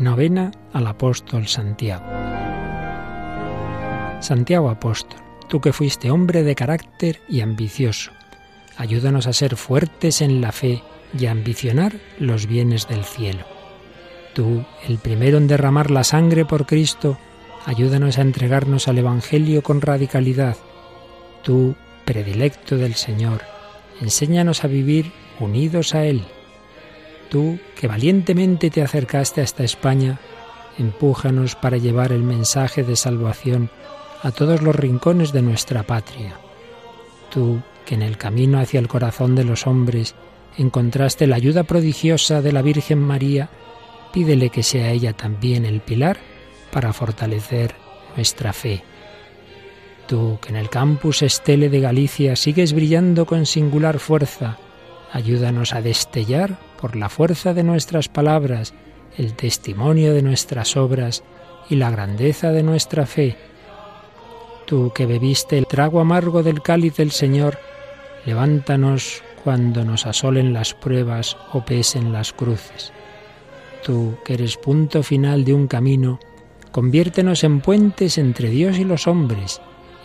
Novena al apóstol Santiago. Santiago apóstol, tú que fuiste hombre de carácter y ambicioso, ayúdanos a ser fuertes en la fe y a ambicionar los bienes del cielo. Tú, el primero en derramar la sangre por Cristo, ayúdanos a entregarnos al Evangelio con radicalidad. Tú, predilecto del Señor, enséñanos a vivir unidos a Él Tú, que valientemente te acercaste hasta España, empújanos para llevar el mensaje de salvación a todos los rincones de nuestra patria. Tú, que en el camino hacia el corazón de los hombres encontraste la ayuda prodigiosa de la Virgen María, pídele que sea ella también el pilar para fortalecer nuestra fe. Tú, que en el campus Estele de Galicia sigues brillando con singular fuerza, ayúdanos a destellar por la fuerza de nuestras palabras, el testimonio de nuestras obras y la grandeza de nuestra fe. Tú que bebiste el trago amargo del cáliz del Señor, levántanos cuando nos asolen las pruebas o pesen las cruces. Tú que eres punto final de un camino, conviértenos en puentes entre Dios y los hombres,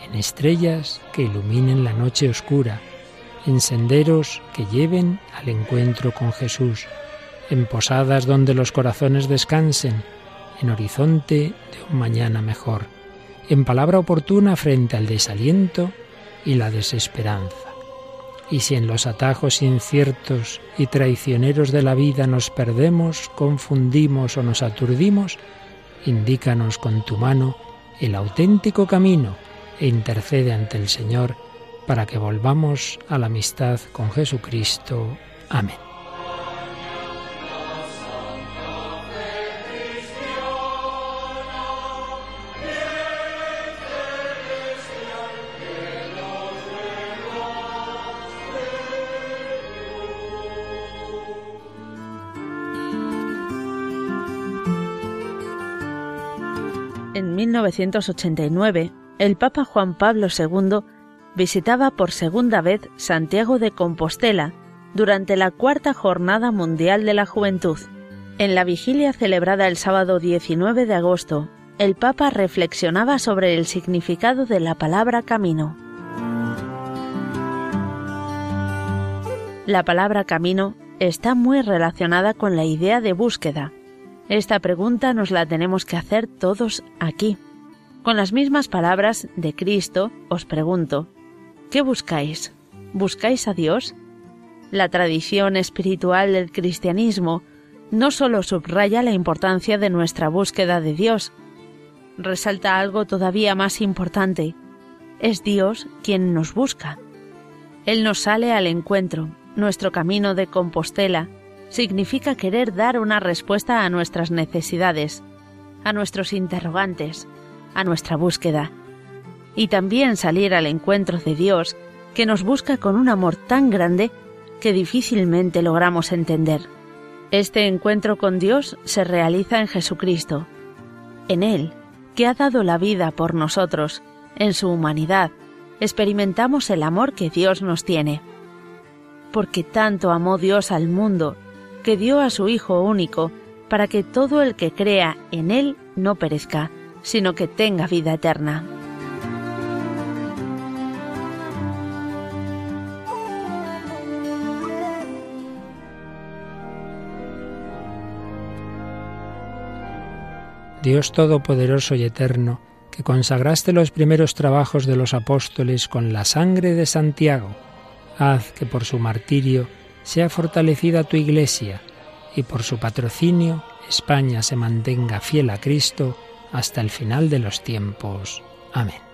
en estrellas que iluminen la noche oscura en senderos que lleven al encuentro con Jesús, en posadas donde los corazones descansen, en horizonte de un mañana mejor, en palabra oportuna frente al desaliento y la desesperanza. Y si en los atajos inciertos y traicioneros de la vida nos perdemos, confundimos o nos aturdimos, indícanos con tu mano el auténtico camino e intercede ante el Señor para que volvamos a la amistad con Jesucristo. Amén. En 1989, el Papa Juan Pablo II visitaba por segunda vez Santiago de Compostela durante la cuarta Jornada Mundial de la Juventud. En la vigilia celebrada el sábado 19 de agosto, el Papa reflexionaba sobre el significado de la palabra camino. La palabra camino está muy relacionada con la idea de búsqueda. Esta pregunta nos la tenemos que hacer todos aquí. Con las mismas palabras de Cristo os pregunto, ¿Qué buscáis? ¿Buscáis a Dios? La tradición espiritual del cristianismo no solo subraya la importancia de nuestra búsqueda de Dios, resalta algo todavía más importante. Es Dios quien nos busca. Él nos sale al encuentro. Nuestro camino de Compostela significa querer dar una respuesta a nuestras necesidades, a nuestros interrogantes, a nuestra búsqueda y también salir al encuentro de Dios, que nos busca con un amor tan grande que difícilmente logramos entender. Este encuentro con Dios se realiza en Jesucristo, en Él, que ha dado la vida por nosotros, en su humanidad, experimentamos el amor que Dios nos tiene. Porque tanto amó Dios al mundo, que dio a su Hijo único, para que todo el que crea en Él no perezca, sino que tenga vida eterna. Dios Todopoderoso y Eterno, que consagraste los primeros trabajos de los apóstoles con la sangre de Santiago, haz que por su martirio sea fortalecida tu Iglesia y por su patrocinio España se mantenga fiel a Cristo hasta el final de los tiempos. Amén.